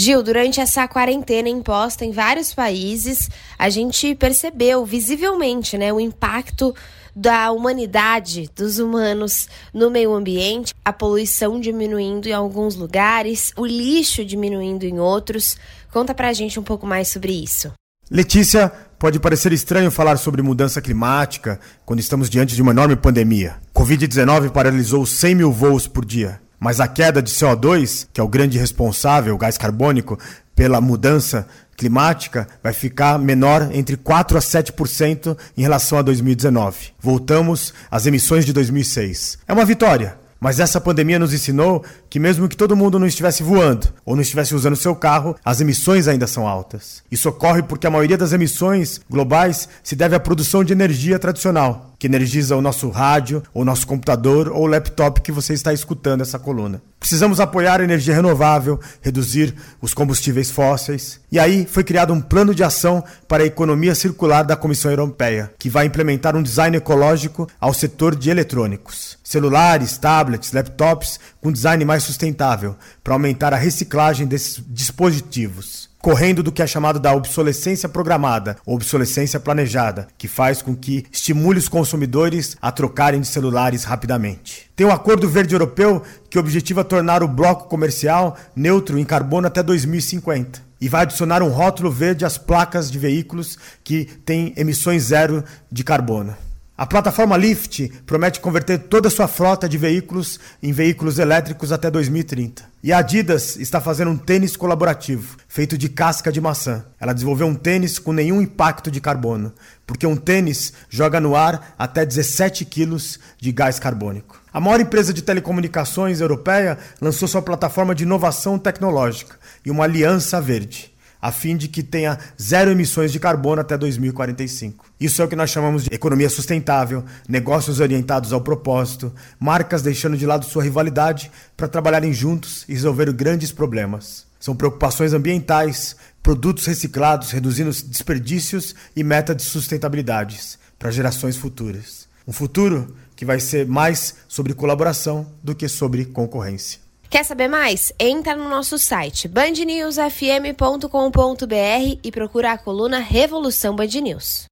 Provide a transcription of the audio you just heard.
Gil, durante essa quarentena imposta em vários países, a gente percebeu visivelmente né, o impacto da humanidade, dos humanos no meio ambiente, a poluição diminuindo em alguns lugares, o lixo diminuindo em outros. Conta pra gente um pouco mais sobre isso. Letícia, pode parecer estranho falar sobre mudança climática quando estamos diante de uma enorme pandemia. Covid-19 paralisou 100 mil voos por dia. Mas a queda de CO2, que é o grande responsável, o gás carbônico, pela mudança climática, vai ficar menor entre 4 a 7% em relação a 2019. Voltamos às emissões de 2006. É uma vitória, mas essa pandemia nos ensinou que, mesmo que todo mundo não estivesse voando ou não estivesse usando seu carro, as emissões ainda são altas. Isso ocorre porque a maioria das emissões globais se deve à produção de energia tradicional que energiza o nosso rádio, ou nosso computador, ou laptop que você está escutando essa coluna. Precisamos apoiar a energia renovável, reduzir os combustíveis fósseis. E aí foi criado um plano de ação para a economia circular da Comissão Europeia, que vai implementar um design ecológico ao setor de eletrônicos. Celulares, tablets, laptops com design mais sustentável, para aumentar a reciclagem desses dispositivos correndo do que é chamado da obsolescência programada ou obsolescência planejada, que faz com que estimule os consumidores a trocarem de celulares rapidamente. Tem o um Acordo Verde Europeu que objetiva tornar o bloco comercial neutro em carbono até 2050 e vai adicionar um rótulo verde às placas de veículos que têm emissões zero de carbono. A plataforma Lyft promete converter toda a sua frota de veículos em veículos elétricos até 2030. E a Adidas está fazendo um tênis colaborativo, feito de casca de maçã. Ela desenvolveu um tênis com nenhum impacto de carbono, porque um tênis joga no ar até 17 quilos de gás carbônico. A maior empresa de telecomunicações europeia lançou sua plataforma de inovação tecnológica e uma aliança verde a fim de que tenha zero emissões de carbono até 2045. Isso é o que nós chamamos de economia sustentável, negócios orientados ao propósito, marcas deixando de lado sua rivalidade para trabalharem juntos e resolver grandes problemas. São preocupações ambientais, produtos reciclados, reduzindo desperdícios e meta de sustentabilidades para gerações futuras. Um futuro que vai ser mais sobre colaboração do que sobre concorrência. Quer saber mais? Entra no nosso site bandnewsfm.com.br e procura a coluna Revolução Band News.